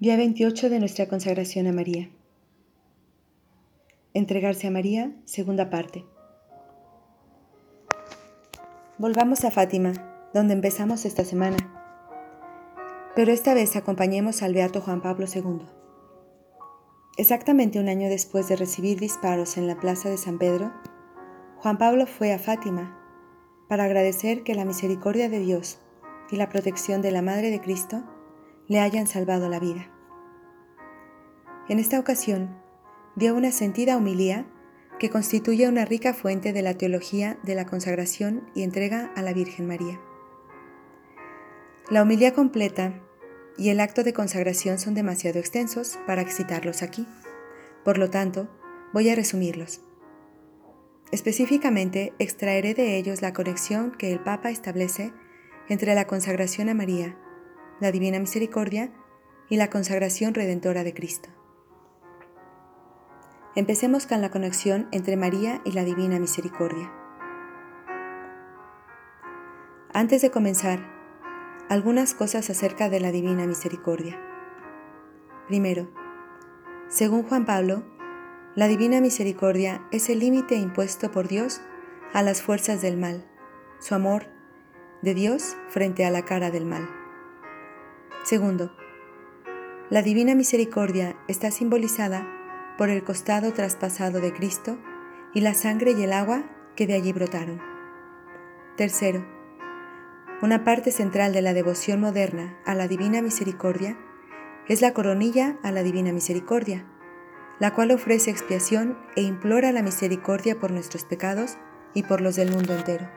Día 28 de nuestra consagración a María. Entregarse a María, segunda parte. Volvamos a Fátima, donde empezamos esta semana. Pero esta vez acompañemos al Beato Juan Pablo II. Exactamente un año después de recibir disparos en la plaza de San Pedro, Juan Pablo fue a Fátima para agradecer que la misericordia de Dios y la protección de la Madre de Cristo le hayan salvado la vida. En esta ocasión, dio una sentida humilía que constituye una rica fuente de la teología de la consagración y entrega a la Virgen María. La humilía completa y el acto de consagración son demasiado extensos para excitarlos aquí. Por lo tanto, voy a resumirlos. Específicamente, extraeré de ellos la conexión que el Papa establece entre la consagración a María la Divina Misericordia y la consagración redentora de Cristo. Empecemos con la conexión entre María y la Divina Misericordia. Antes de comenzar, algunas cosas acerca de la Divina Misericordia. Primero, según Juan Pablo, la Divina Misericordia es el límite impuesto por Dios a las fuerzas del mal, su amor de Dios frente a la cara del mal. Segundo, la divina misericordia está simbolizada por el costado traspasado de Cristo y la sangre y el agua que de allí brotaron. Tercero, una parte central de la devoción moderna a la divina misericordia es la coronilla a la divina misericordia, la cual ofrece expiación e implora la misericordia por nuestros pecados y por los del mundo entero.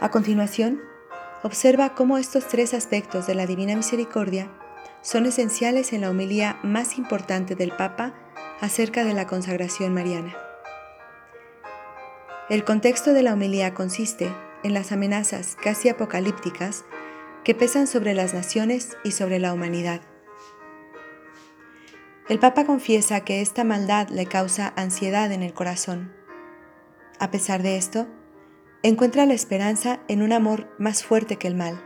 A continuación, observa cómo estos tres aspectos de la Divina Misericordia son esenciales en la homilía más importante del Papa acerca de la consagración mariana. El contexto de la homilía consiste en las amenazas casi apocalípticas que pesan sobre las naciones y sobre la humanidad. El Papa confiesa que esta maldad le causa ansiedad en el corazón. A pesar de esto, encuentra la esperanza en un amor más fuerte que el mal,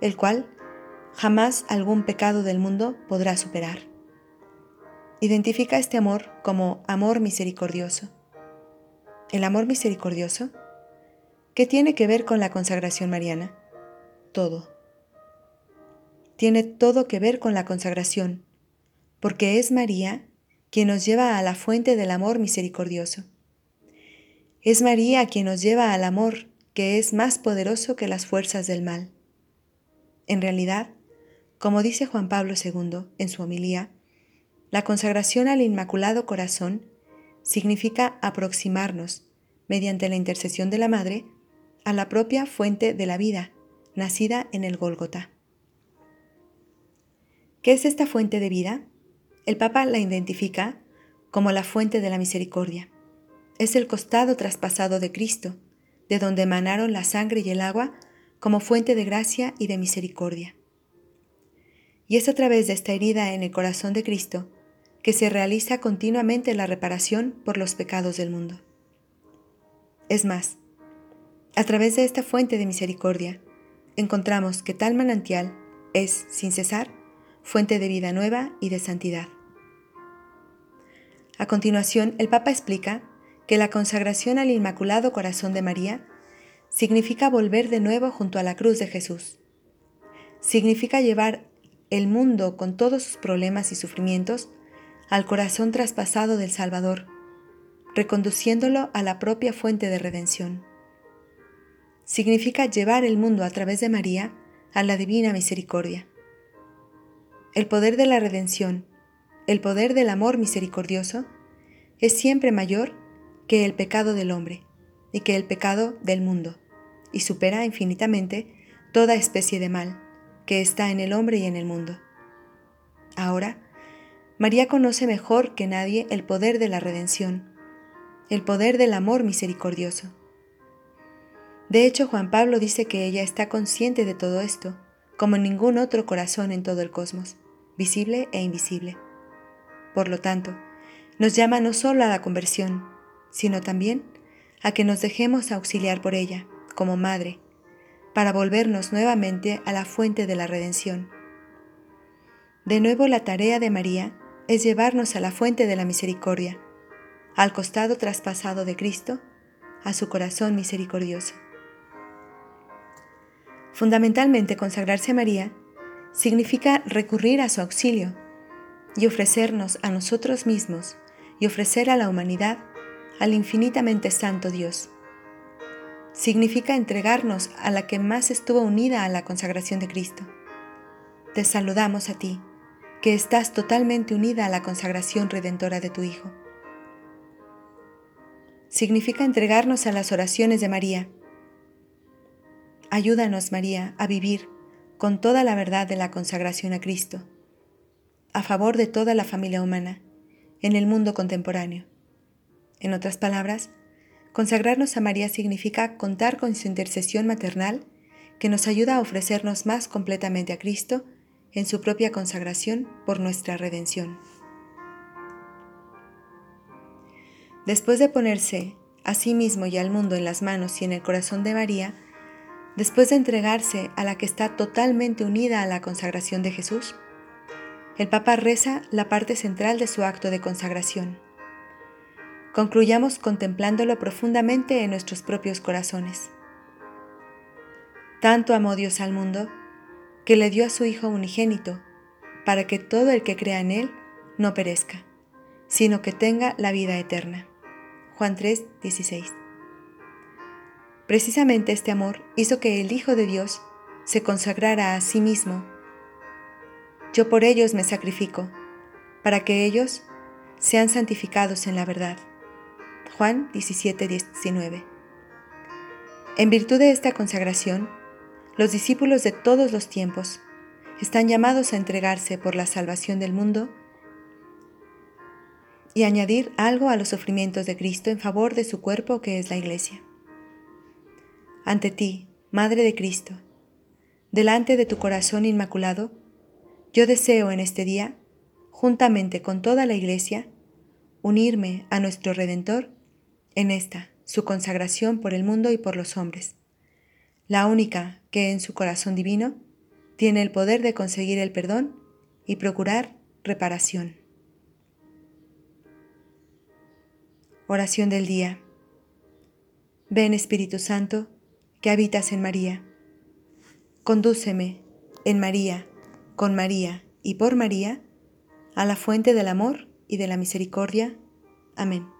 el cual jamás algún pecado del mundo podrá superar. Identifica este amor como amor misericordioso. ¿El amor misericordioso? ¿Qué tiene que ver con la consagración mariana? Todo. Tiene todo que ver con la consagración, porque es María quien nos lleva a la fuente del amor misericordioso. Es María quien nos lleva al amor que es más poderoso que las fuerzas del mal. En realidad, como dice Juan Pablo II en su homilía, la consagración al Inmaculado Corazón significa aproximarnos, mediante la intercesión de la Madre, a la propia fuente de la vida, nacida en el Gólgota. ¿Qué es esta fuente de vida? El Papa la identifica como la fuente de la misericordia es el costado traspasado de Cristo, de donde emanaron la sangre y el agua como fuente de gracia y de misericordia. Y es a través de esta herida en el corazón de Cristo que se realiza continuamente la reparación por los pecados del mundo. Es más, a través de esta fuente de misericordia, encontramos que tal manantial es, sin cesar, fuente de vida nueva y de santidad. A continuación, el Papa explica que la consagración al Inmaculado Corazón de María significa volver de nuevo junto a la cruz de Jesús. Significa llevar el mundo con todos sus problemas y sufrimientos al corazón traspasado del Salvador, reconduciéndolo a la propia fuente de redención. Significa llevar el mundo a través de María a la divina misericordia. El poder de la redención, el poder del amor misericordioso, es siempre mayor que el pecado del hombre y que el pecado del mundo, y supera infinitamente toda especie de mal que está en el hombre y en el mundo. Ahora, María conoce mejor que nadie el poder de la redención, el poder del amor misericordioso. De hecho, Juan Pablo dice que ella está consciente de todo esto, como ningún otro corazón en todo el cosmos, visible e invisible. Por lo tanto, nos llama no solo a la conversión, sino también a que nos dejemos auxiliar por ella, como madre, para volvernos nuevamente a la fuente de la redención. De nuevo la tarea de María es llevarnos a la fuente de la misericordia, al costado traspasado de Cristo, a su corazón misericordioso. Fundamentalmente consagrarse a María significa recurrir a su auxilio y ofrecernos a nosotros mismos y ofrecer a la humanidad al infinitamente santo Dios. Significa entregarnos a la que más estuvo unida a la consagración de Cristo. Te saludamos a ti, que estás totalmente unida a la consagración redentora de tu Hijo. Significa entregarnos a las oraciones de María. Ayúdanos, María, a vivir con toda la verdad de la consagración a Cristo, a favor de toda la familia humana, en el mundo contemporáneo. En otras palabras, consagrarnos a María significa contar con su intercesión maternal que nos ayuda a ofrecernos más completamente a Cristo en su propia consagración por nuestra redención. Después de ponerse a sí mismo y al mundo en las manos y en el corazón de María, después de entregarse a la que está totalmente unida a la consagración de Jesús, el Papa reza la parte central de su acto de consagración. Concluyamos contemplándolo profundamente en nuestros propios corazones. Tanto amó Dios al mundo, que le dio a su Hijo unigénito, para que todo el que crea en Él no perezca, sino que tenga la vida eterna. Juan 3, 16. Precisamente este amor hizo que el Hijo de Dios se consagrara a sí mismo. Yo por ellos me sacrifico, para que ellos sean santificados en la verdad. Juan 17, 19. En virtud de esta consagración, los discípulos de todos los tiempos están llamados a entregarse por la salvación del mundo y añadir algo a los sufrimientos de Cristo en favor de su cuerpo que es la Iglesia. Ante ti, Madre de Cristo, delante de tu corazón inmaculado, yo deseo en este día, juntamente con toda la Iglesia, unirme a nuestro Redentor en esta, su consagración por el mundo y por los hombres la única que en su corazón divino tiene el poder de conseguir el perdón y procurar reparación. Oración del día. Ven Espíritu Santo, que habitas en María. Condúceme en María, con María y por María, a la fuente del amor y de la misericordia. Amén.